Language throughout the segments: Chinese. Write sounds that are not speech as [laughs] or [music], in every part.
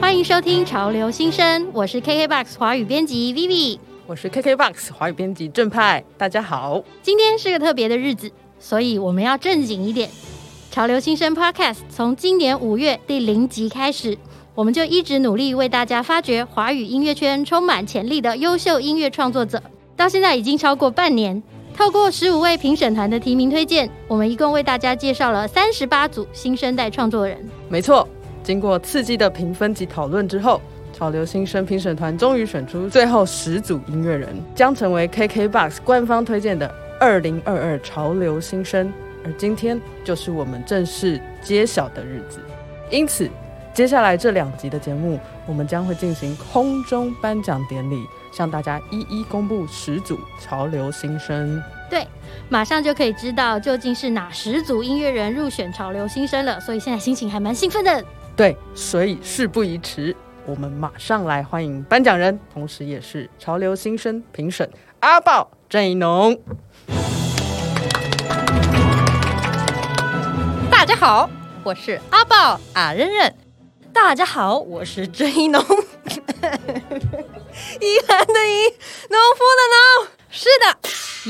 欢迎收听《潮流新生》，我是 KKBOX 华语编辑 Vivi。我是 KKBOX 华语编辑正派，大家好。今天是个特别的日子，所以我们要正经一点。《潮流新生》Podcast 从今年五月第零集开始，我们就一直努力为大家发掘华语音乐圈充满潜力的优秀音乐创作者。到现在已经超过半年，透过十五位评审团的提名推荐，我们一共为大家介绍了三十八组新生代创作人。没错，经过刺激的评分及讨论之后，潮流新生评审团终于选出最后十组音乐人，将成为 KKBOX 官方推荐的二零二二潮流新生。而今天就是我们正式揭晓的日子，因此接下来这两集的节目，我们将会进行空中颁奖典礼，向大家一一公布十组潮流新生。对，马上就可以知道究竟是哪十组音乐人入选潮流新生了，所以现在心情还蛮兴奋的。对，所以事不宜迟，我们马上来欢迎颁奖人，同时也是潮流新生评审阿豹郑一农。大家好，我是阿豹阿任任。大家好，我是郑一农。[laughs] 宜兰的宜，农夫的农。是的，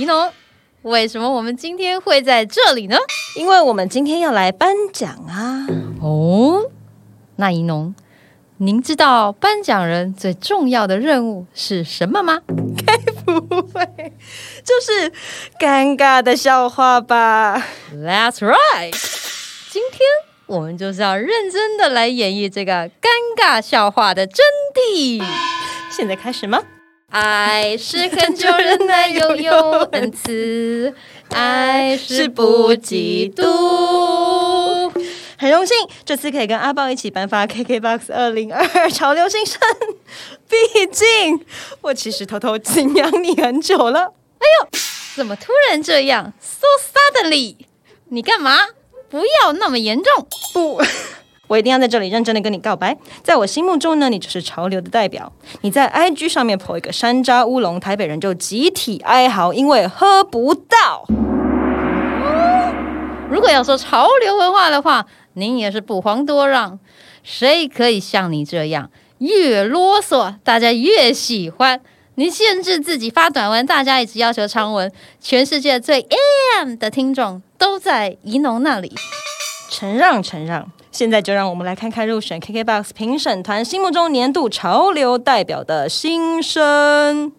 宜农。为什么我们今天会在这里呢？因为我们今天要来颁奖啊！哦，那宜农，您知道颁奖人最重要的任务是什么吗？该不会就是尴尬的笑话吧？That's right。今天我们就是要认真的来演绎这个尴尬笑话的真谛。现在开始吗？爱是很久忍耐又有 [laughs] 恩慈，[laughs] 爱是不嫉妒。很荣幸这次可以跟阿豹一起颁发 KKBOX 二零二二 [laughs] 潮流新生。毕竟我其实偷偷敬仰你很久了。哎呦，怎么突然这样？So suddenly，你干嘛？不要那么严重。不，[laughs] 我一定要在这里认真的跟你告白。在我心目中呢，你就是潮流的代表。你在 IG 上面 po 一个山楂乌龙，台北人就集体哀嚎，因为喝不到。[gasps] 如果要说潮流文化的话，您也是不遑多让。谁可以像你这样，越啰嗦大家越喜欢？你限制自己发短文，大家一直要求长文。全世界最 AM 的听众都在怡农那里。承让，承让。现在就让我们来看看入选 KKBOX 评审团心目中年度潮流代表的新生。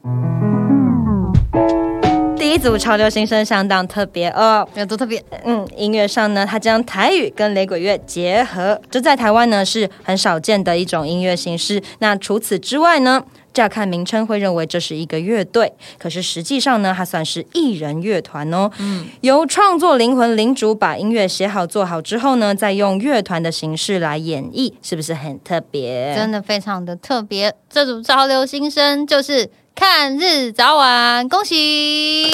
第一组潮流新生相当特别哦，有多特别？嗯，音乐上呢，它将台语跟雷鬼乐结合，这在台湾呢是很少见的一种音乐形式。那除此之外呢，乍看名称会认为这是一个乐队，可是实际上呢，它算是艺人乐团哦。嗯，由创作灵魂领主把音乐写好做好之后呢，再用乐团的形式来演绎，是不是很特别？真的非常的特别。这组潮流新生就是看日早晚，恭喜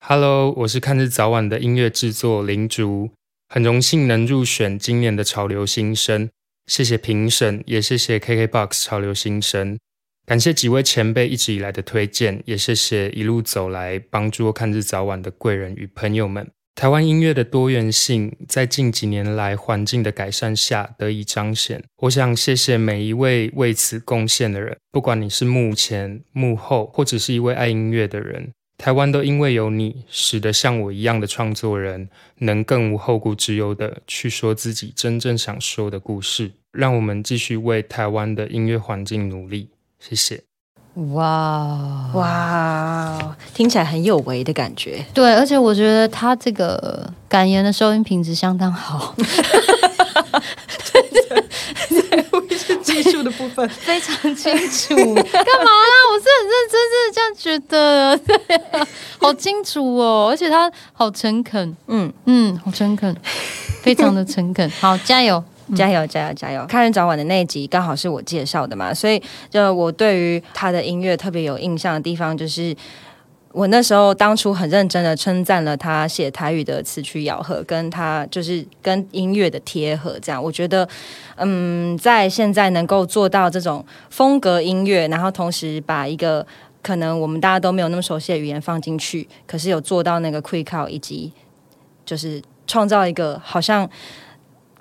！Hello，我是看日早晚的音乐制作林竹，很荣幸能入选今年的潮流新生。谢谢评审，也谢谢 KKBOX 潮流新生，感谢几位前辈一直以来的推荐，也谢谢一路走来帮助我看日早晚的贵人与朋友们。台湾音乐的多元性在近几年来环境的改善下得以彰显。我想谢谢每一位为此贡献的人，不管你是幕前、幕后，或者是一位爱音乐的人。台湾都因为有你，使得像我一样的创作人能更无后顾之忧的去说自己真正想说的故事。让我们继续为台湾的音乐环境努力。谢谢。哇哇，听起来很有为的感觉。对，而且我觉得他这个感言的收音品质相当好。[laughs] 技术的部分。[laughs] 非常清楚，[laughs] 干嘛啦？我是很认真真的这样觉得，对，好清楚哦，而且他好诚恳，嗯。嗯，好诚恳，非常的诚恳，[laughs] 好，加油，加油，加油，加油！看人早晚的那一集刚好是我介绍的嘛，所以就我对于他的音乐特别有印象的地方就是。我那时候当初很认真的称赞了他写台语的词曲咬合，跟他就是跟音乐的贴合，这样我觉得，嗯，在现在能够做到这种风格音乐，然后同时把一个可能我们大家都没有那么熟悉的语言放进去，可是有做到那个 quick call，以及就是创造一个好像。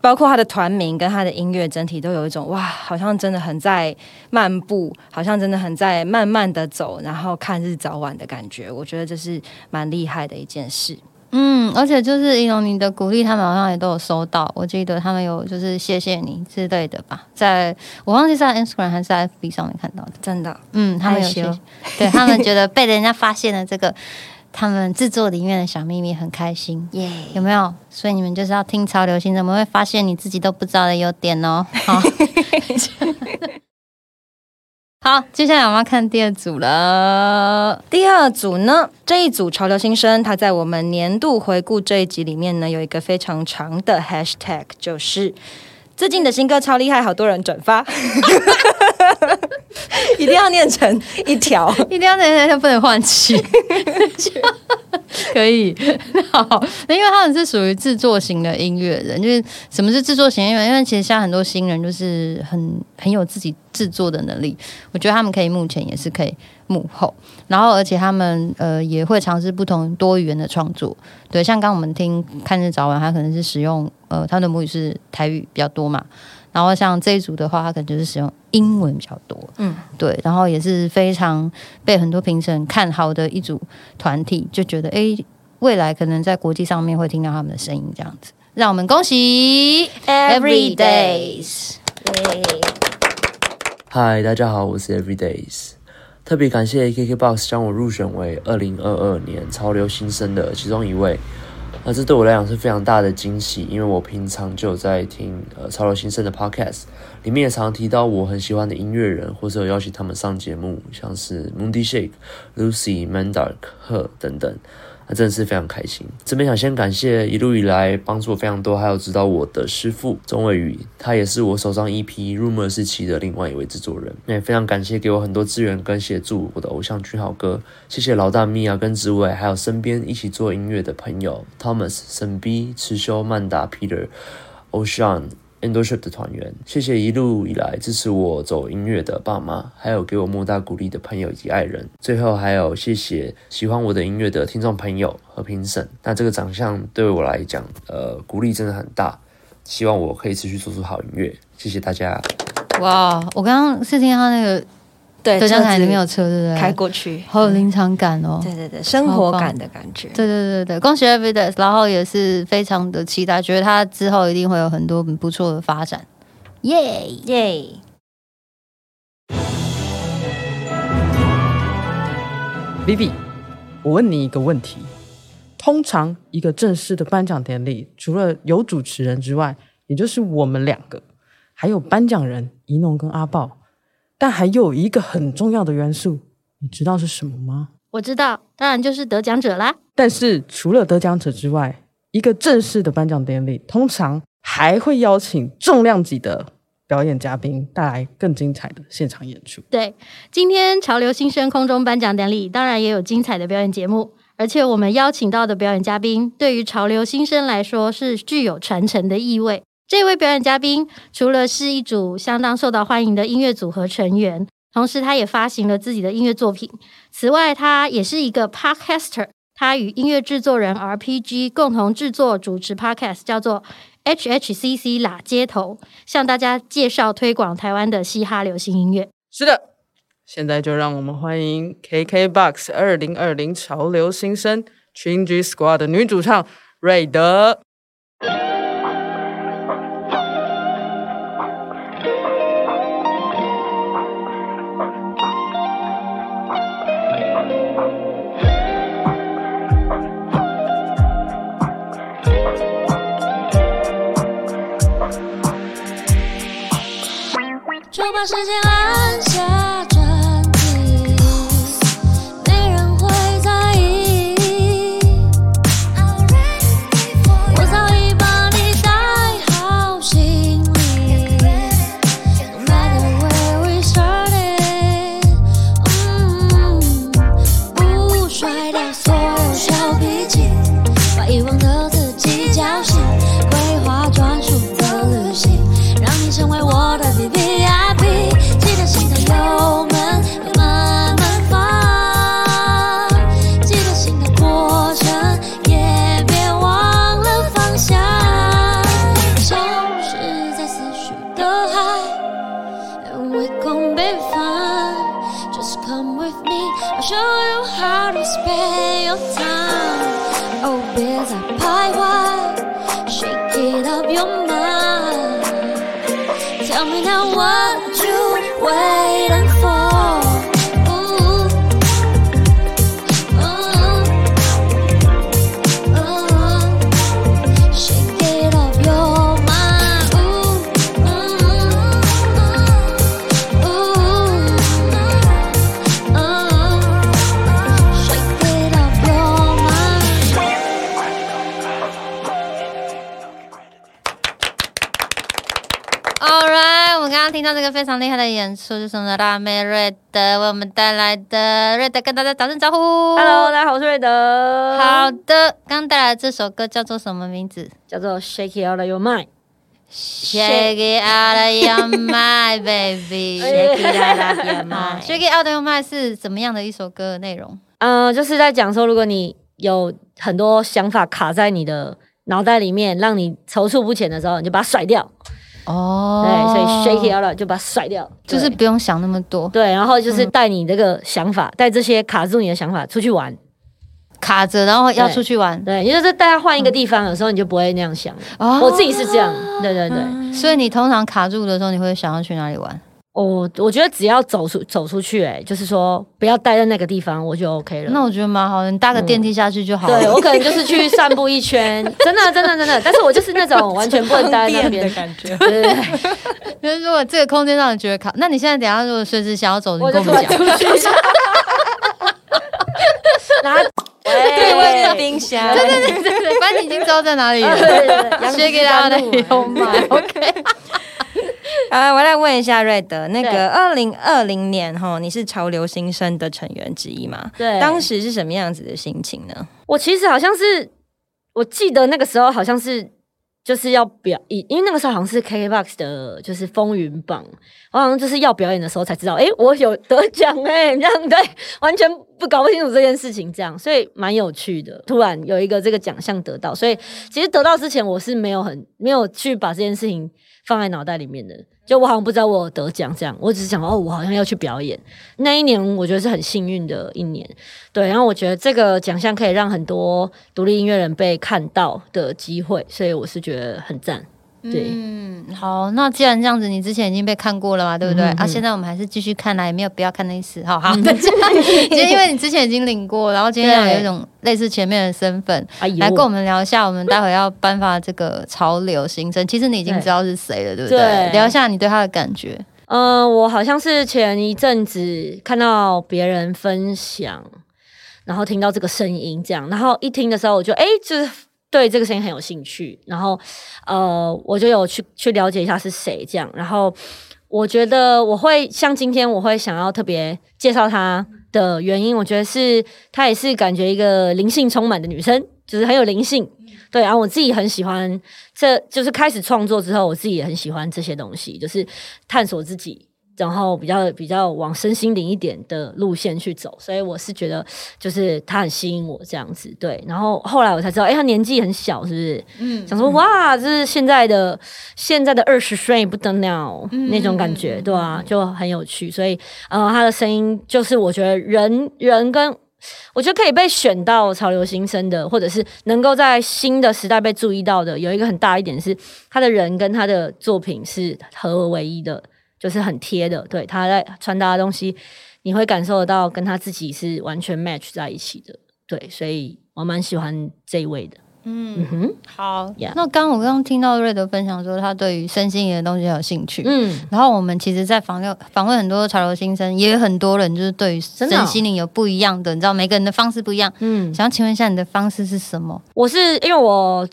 包括他的团名跟他的音乐整体都有一种哇，好像真的很在漫步，好像真的很在慢慢的走，然后看日早晚的感觉。我觉得这是蛮厉害的一件事。嗯，而且就是一种你的鼓励，他们好像也都有收到。我记得他们有就是谢谢你之类的吧，在我忘记是在 Instagram 还是在 FB 上面看到的。真的，嗯，他们有谢，对他们觉得被人家发现了这个。他们制作里面的小秘密很开心，耶，有没有？所以你们就是要听潮流新，怎么会发现你自己都不知道的优点哦？好，[laughs] 好，接下来我们要看第二组了。第二组呢，这一组潮流新生，他在我们年度回顾这一集里面呢，有一个非常长的 hashtag，就是最近的新歌超厉害，好多人转发。[laughs] [laughs] 一定要念成一条，一定要念成，不能换气。可以，好，那因为他们是属于制作型的音乐人。就是什么是制作型音乐？因为其实现在很多新人就是很很有自己制作的能力。我觉得他们可以目前也是可以幕后，然后而且他们呃也会尝试不同多语言的创作。对，像刚我们听看日早晚，他可能是使用呃他的母语是台语比较多嘛。然后像这一组的话，他可能就是使用英文比较多，嗯，对，然后也是非常被很多评审看好的一组团体，就觉得哎，未来可能在国际上面会听到他们的声音，这样子，让我们恭喜 Everydays！嗨，大家好，我是 Everydays，特别感谢 KKBOX 将我入选为二零二二年潮流新生的其中一位。那这对我来讲是非常大的惊喜，因为我平常就有在听呃超流新生的 podcast，里面也常提到我很喜欢的音乐人，或者有邀请他们上节目，像是 Moody Shake、Lucy、Mandark、Her 等等。真的是非常开心。这边想先感谢一路以来帮助我非常多，还有指导我的师傅钟伟宇，他也是我手上 EP《Rumor》时期的另外一位制作人。那也非常感谢给我很多资源跟协助我的偶像君豪哥，谢谢老大咪啊跟志伟，还有身边一起做音乐的朋友 Thomas、沈 B、池修、曼达、Peter、Ocean。Endorship 的团员，谢谢一路以来支持我走音乐的爸妈，还有给我莫大鼓励的朋友以及爱人。最后还有谢谢喜欢我的音乐的听众朋友和评审。那这个奖项对我来讲，呃，鼓励真的很大。希望我可以持续做出好音乐。谢谢大家。哇，我刚刚是听他那个。对，德江台里面有车，对不对？开过去，好有临场感哦。对对对，生活感的感觉。对对对对，恭喜 Everyday，然后也是非常的期待，觉得他之后一定会有很多很不错的发展。耶耶！Vivi，我问你一个问题：通常一个正式的颁奖典礼，除了有主持人之外，也就是我们两个，还有颁奖人怡农跟阿豹。但还有一个很重要的元素，你知道是什么吗？我知道，当然就是得奖者啦。但是除了得奖者之外，一个正式的颁奖典礼通常还会邀请重量级的表演嘉宾，带来更精彩的现场演出。对，今天潮流新生空中颁奖典礼当然也有精彩的表演节目，而且我们邀请到的表演嘉宾，对于潮流新生来说是具有传承的意味。这位表演嘉宾除了是一组相当受到欢迎的音乐组合成员，同时他也发行了自己的音乐作品。此外，他也是一个 podcaster，他与音乐制作人 RPG 共同制作主持 podcast，叫做 HHCC 啦街头，向大家介绍推广台湾的嘻哈流行音乐。是的，现在就让我们欢迎 KKBOX 二零二零潮流新生 Change Squad 的女主唱瑞德。时间啊出，是我们的辣妹瑞德为我们带来的。瑞德跟大家打声招呼。Hello，大家好，我是瑞德。好的，刚刚带来的这首歌叫做什么名字叫做 Shake It Out of Your Mind。？Shake it out of your mind, baby. Shake it out of your 啊 mind。[laughs] Shake it out of your mind 是怎么样的一首歌的内容？嗯，就是在讲说，如果你有很多想法卡在你的脑袋里面，让你踌躇不前的时候，你就把它甩掉。哦对，所以 shake it out 了就把它甩掉，就是不用想那么多，对，然后就是带你这个想法，带这些卡住你的想法出去玩。卡着，然后要出去玩。对，也就是大家换一个地方，有时候你就不会那样想了。哦我自己是这样，对对对。所以你通常卡住的时候，你会想要去哪里玩？我我觉得只要走出走出去、哎，就是说不要待在那个地方，我就 OK 了。那我觉得蛮好的，你搭个电梯下去就好了。对我可能就是去 [laughs] 散步一圈，真的真的真的。但是我就是那种完全不能待在那边的，感觉。对 [laughs] 对对，[laughs] 就是如果这个空间让你觉得卡，那你现在等一下如果随时想要走，你我跟我们讲。拿对位置冰箱对对对对对，反正你已经知道在哪里了。对对对，杨学给大家的有买，OK。[laughs] 啊，我来问一下瑞德，那个二零二零年哈，你是潮流新生的成员之一嘛？对当时是什么样子的心情呢？我其实好像是，我记得那个时候好像是就是要表，因因为那个时候好像是 KKBOX 的，就是风云榜，我好像就是要表演的时候才知道，诶，我有得奖诶，这样对，完全不搞不清楚这件事情，这样，所以蛮有趣的。突然有一个这个奖项得到，所以其实得到之前我是没有很没有去把这件事情放在脑袋里面的。就我好像不知道我有得奖这样，我只是想哦，我好像要去表演。那一年我觉得是很幸运的一年，对，然后我觉得这个奖项可以让很多独立音乐人被看到的机会，所以我是觉得很赞。对，嗯，好，那既然这样子，你之前已经被看过了嘛，对不对？啊，现在我们还是继续看啦，也没有必要看那一次。好好，[laughs] 就因为你之前已经领过，然后今天有一种类似前面的身份，来跟我们聊一下，我们待会要颁发这个潮流新生。其实你已经知道是谁了，对不对？对聊一下你对他的感觉。嗯、我好像是前一阵子看到别人分享，然后听到这个声音，这样，然后一听的时候，我就哎、就是对这个声音很有兴趣，然后呃，我就有去去了解一下是谁，这样，然后我觉得我会像今天我会想要特别介绍她的原因，我觉得是她也是感觉一个灵性充满的女生，就是很有灵性。对，然后我自己很喜欢，这就是开始创作之后，我自己也很喜欢这些东西，就是探索自己，然后比较比较往身心灵一点的路线去走，所以我是觉得就是他很吸引我这样子，对。然后后来我才知道，哎，他年纪很小，是不是？嗯，想说哇，这是现在的现在的二十岁不得了、那种感觉，对啊，就很有趣。所以呃，他的声音就是我觉得人人跟我觉得可以被选到潮流新生的，或者是能够在新的时代被注意到的，有一个很大一点是他的人跟他的作品是合而为一的，就是很贴的。对，他在穿搭的东西，你会感受得到跟他自己是完全 match 在一起的。对，所以我蛮喜欢这一位的。嗯哼，好 Yeah 那刚刚我刚刚听到瑞德分享说，他对于身心灵的东西很有兴趣。嗯，然后我们其实，在访问访问很多潮流新生，也有很多人就是对于身心灵有不一样的，你知道每个人的方式不一样。嗯，想要请问一下，你的方式是什么？我是因为我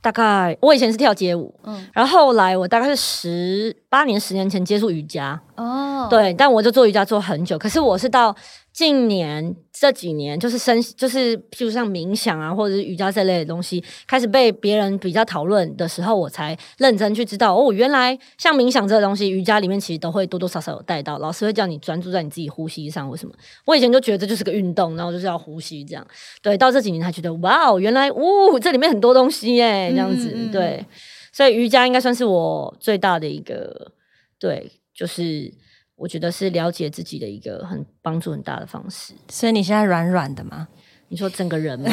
大概我以前是跳街舞，嗯嗯，然后后来我大概是十八年、十年前接触瑜伽，哦，对，但我就做瑜伽做很久。可是我是到近年这几年，就是身就是譬如像冥想啊，或者是瑜伽这类的东西，开始被别人比较讨论的时候，我才认真去知道哦，原来像冥想这个东西，瑜伽里面其实都会多多少少有带到。老师会叫你专注在你自己呼吸上，为什么。我以前就觉得这就是个运动，然后就是要呼吸这样。对，到这几年才觉得哇哦，原来哦，这里面很多东西耶，这样子。对，所以瑜伽应该算是我最大的一个，对，就是我觉得是了解自己的一个很帮助很大的方式。所以你现在软软的吗？你说整个人吗？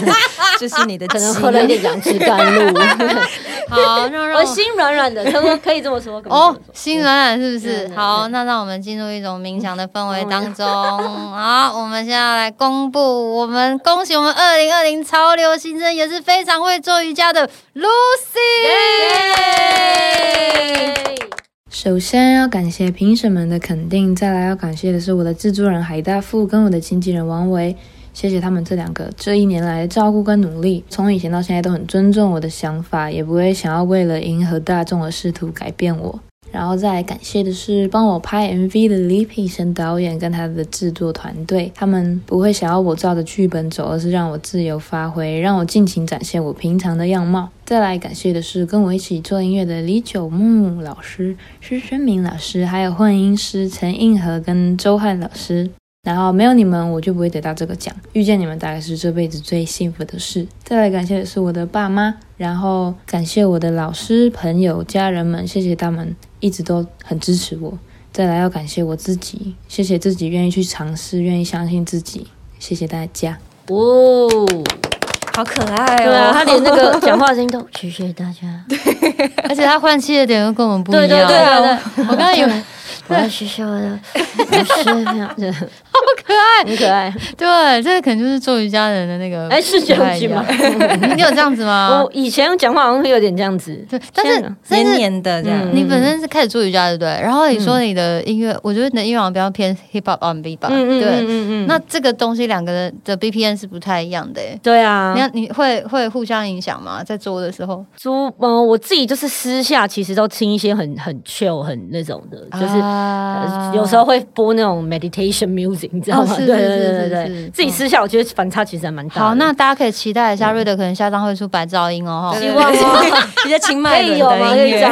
[laughs] 这是你的 [laughs] 可能鸡喝了一点杨枝甘露，[laughs] 好，让让心软软的，可不可以这么说？哦，心软软是不是？好，那让我们进入一种冥想的氛围当中。好，我们现在来公布，我们恭喜我们二零二零潮流新生，也是非常会做瑜伽的 Lucy。首先要感谢评审们的肯定，再来要感谢的是我的制作人海大富跟我的经纪人王维，谢谢他们这两个这一年来的照顾跟努力，从以前到现在都很尊重我的想法，也不会想要为了迎合大众而试图改变我。然后再来感谢的是帮我拍 MV 的李品生导演跟他的制作团队，他们不会想要我照着剧本走，而是让我自由发挥，让我尽情展现我平常的样貌。再来感谢的是跟我一起做音乐的李九木老师、施宣明老师，还有混音师陈映和跟周汉老师。然后没有你们，我就不会得到这个奖。遇见你们大概是这辈子最幸福的事。再来感谢的是我的爸妈，然后感谢我的老师、朋友、家人们，谢谢他们一直都很支持我。再来要感谢我自己，谢谢自己愿意去尝试，愿意相信自己，谢谢大家。哦，好可爱对啊，哦！[laughs] 他连那个讲话声音都，谢谢大家。而且他换气的点又跟我们不一对样。对对对我刚刚以为我要谢谢我的师，这样子好可爱，很可爱。对，这个可能就是做瑜伽人的那个。哎，是这样子吗？你有这样子吗我？以前讲话好像会有点这样子，对，但是黏黏的这样。你本身是开始做瑜伽，对不对？然后你说你的音乐，我觉得你的音乐好像比较偏 hip hop R&B 吧？嗯嗯对。嗯嗯那这个东西两个人的 BPM 是不太一样的诶。对啊你，看你会会互相影响吗？在做的时候，租呃，我自己就是私下其实都听一些很很 chill 很那种的，就是。啊呃有时候会播那种 meditation music，你知道吗？哦是对对是是是对对对是自己私下我觉得反差其实还蛮大。好，那大家可以期待一下，瑞德可能下张会出白噪音哦。希望哦，你在清可迈伦以有吗？可的音乐，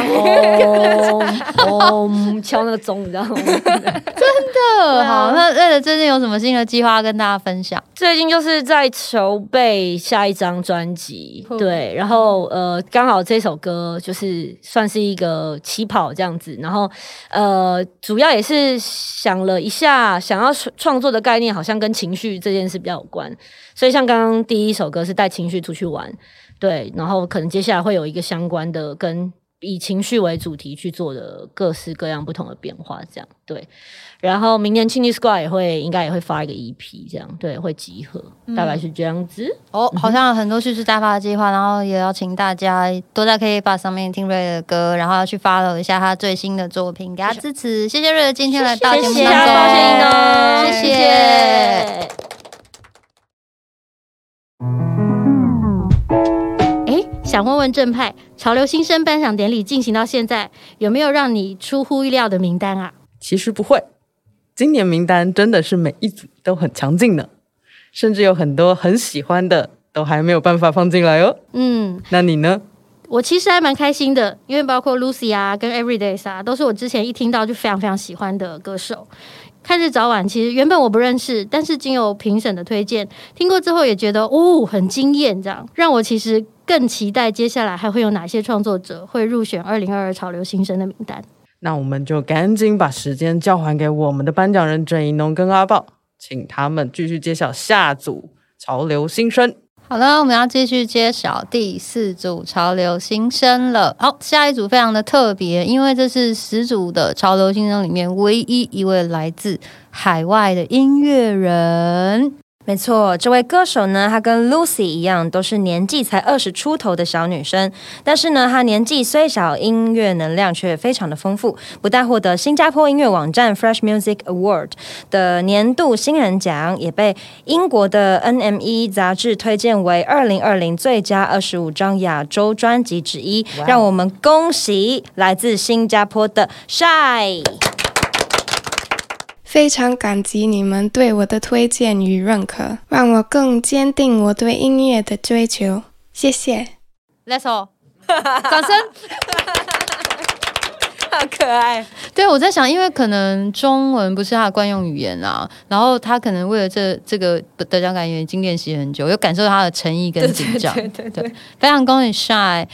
哦哦，敲那个钟，你知道吗？真的好，那瑞德最近有什么新的计划跟大家分享？最近就是在筹备下一张专辑，酷对，然后呃，刚好这首歌就是算是一个起跑这样子，然后呃，主要也是想了一下，想要创作的概念好像跟情绪这件事比较有关，所以像刚刚第一首歌是带情绪出去玩，对，然后可能接下来会有一个相关的跟以情绪为主题去做的各式各样不同的变化，这样对。然后明年 Chinese Squad 也会应该也会发一个 EP，这样对，会集合，大概是这样子。哦，好像有很多叙事大发的计划，然后也要请大家多在 K Bar 上面听瑞的歌，然后要去 follow 一下他最新的作品，给他支持。谢谢瑞德今天来到节目当中，谢。谢。哎，想问问正派，潮流新生颁奖典礼进行到现在，有没有让你出乎意料的名单啊？其实不会，今年名单真的是每一组都很强劲呢，甚至有很多很喜欢的都还没有办法放进来哦。嗯，那你呢？我其实还蛮开心的，因为包括 Lucy 啊跟 Everydays 啊，都是我之前一听到就非常非常喜欢的歌手。看日早晚，其实原本我不认识，但是经由评审的推荐，听过之后也觉得哦很惊艳，这样让我其实更期待接下来还会有哪些创作者会入选二零二二潮流新生的名单。那我们就赶紧把时间交还给我们的颁奖人郑一农跟阿豹，请他们继续揭晓下组潮流新生。好了，我们要继续揭晓第四组潮流新生了。好，下一组非常的特别，因为这是十组的潮流新生里面唯一一位来自海外的音乐人。没错，这位歌手呢，她跟 Lucy 一样，都是年纪才二十出头的小女生。但是呢，她年纪虽小，音乐能量却非常的丰富，不但获得新加坡音乐网站 Fresh Music Award 的年度新人奖，也被英国的 NME 杂志推荐为二零二零最佳二十五张亚洲专辑之一。让我们恭喜来自新加坡的 Shy。非常感激你们对我的推荐与认可，让我更坚定我对音乐的追求。谢谢。Let's all，[laughs] 掌声。好可爱。对，我在想，因为可能中文不是他的惯用语言啊，然后他可能为了这这个得奖感言已经练习很久，又感受到他的诚意跟紧张。对对对，非常恭喜 Shy，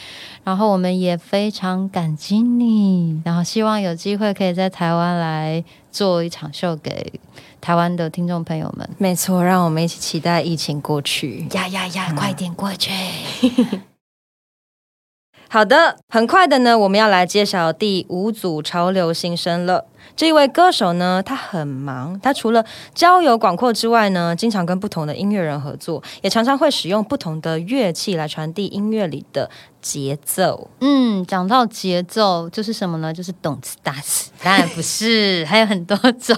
然后我们也非常感激你，然后希望有机会可以在台湾来做一场秀给台湾的听众朋友们。没错，让我们一起期待疫情过去。呀呀呀，快点过去！[laughs] 好的，很快的呢，我们要来介绍第五组潮流新生了。这一位歌手呢，他很忙，他除了交友广阔之外呢，经常跟不同的音乐人合作，也常常会使用不同的乐器来传递音乐里的节奏。嗯，讲到节奏，就是什么呢？就是动次打次，当然不是，还有很多种。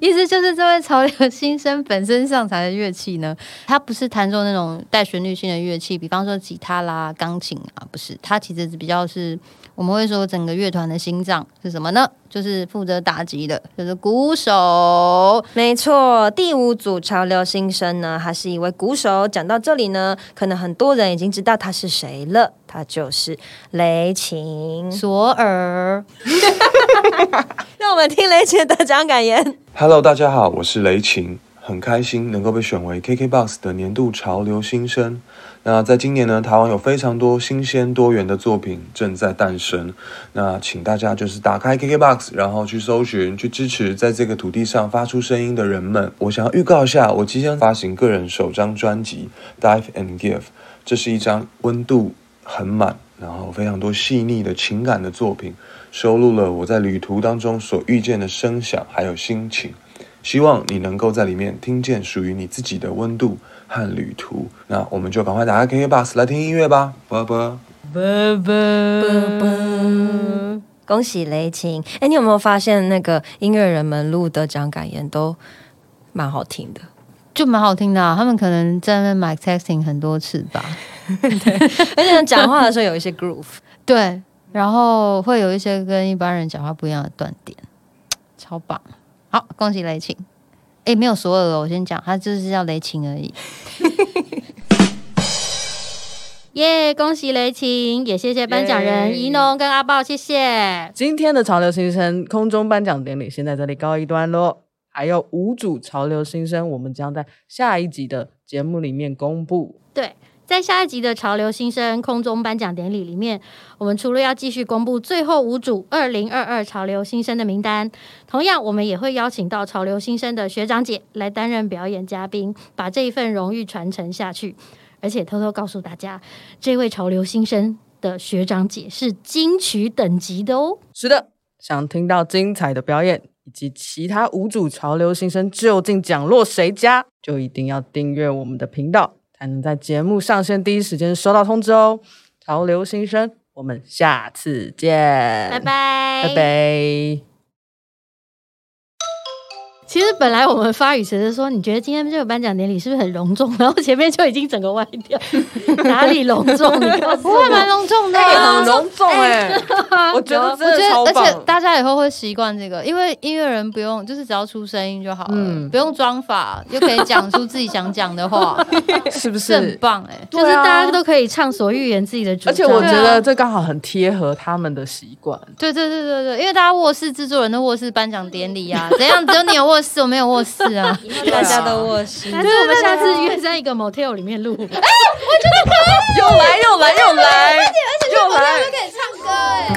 意思就是这位潮流新生本身上台的乐器呢，他不是弹奏那种带旋律性的乐器，比方说吉他啦、钢琴啊，不是，他其实比较是。我们会说整个乐团的心脏是什么呢？就是负责打击的，就是鼓手。没错，第五组潮流新生呢，他是一位鼓手。讲到这里呢，可能很多人已经知道他是谁了，他就是雷琴索尔。[laughs] 让我们听雷琴的得奖感言。Hello，大家好，我是雷琴，很开心能够被选为 KKBOX 的年度潮流新生。那在今年呢，台湾有非常多新鲜多元的作品正在诞生。那请大家就是打开 KKBOX，然后去搜寻，去支持在这个土地上发出声音的人们。我想要预告一下，我即将发行个人首张专辑《Dive and Give》，这是一张温度很满，然后非常多细腻的情感的作品，收录了我在旅途当中所遇见的声响还有心情。希望你能够在里面听见属于你自己的温度和旅途。那我们就赶快打开 KKBOX 来听音乐吧，拜拜。恭喜雷晴！哎，你有没有发现那个音乐人们录的讲感言都蛮好听的？就蛮好听的、啊，他们可能在那 mic testing 很多次吧。对而且讲话的时候有一些 groove。对，然后会有一些跟一般人讲话不一样的断点，超棒。好，恭喜雷晴。哎，没有所有的，我先讲，他就是叫雷晴而已。[laughs] 耶恭喜雷晴，也谢谢颁奖人耶怡农跟阿豹，谢谢。今天的潮流新生空中颁奖典礼先在这里告一段落，还有五组潮流新生，我们将在下一集的节目里面公布。对，在下一集的潮流新生空中颁奖典礼里面，我们除了要继续公布最后五组二零二二潮流新生的名单，同样我们也会邀请到潮流新生的学长姐来担任表演嘉宾，把这一份荣誉传承下去。而且偷偷告诉大家，这位潮流新生的学长姐是金曲等级的哦。是的，想听到精彩的表演以及其他五组潮流新生究竟奖落谁家，就一定要订阅我们的频道，才能在节目上线第一时间收到通知哦。潮流新生，我们下次见，拜拜，拜拜。其实本来我们发语词是说，你觉得今天这个颁奖典礼是不是很隆重？然后前面就已经整个歪掉，[laughs] 哪里隆重？你告诉我，不会蛮隆重的、很隆重哎、我觉得真的我觉得，而。且大家以后会习惯这个，因为音乐人不用，就是只要出声音就好了，嗯不用装法，就可以讲出自己想讲的话，[laughs] 是不是很？棒哎、就是大家都可以畅所欲言自己的主张。而且我觉得这刚好很贴合他们的习惯。对对对对对，因为大家卧室制作人的卧室颁奖典礼啊，怎样？只有你有卧室，我没有卧室啊。[laughs] 大家的卧室。但是我们下次约在一个 motel 里面录，又来又来又来，又来。[laughs] 可以唱歌哎、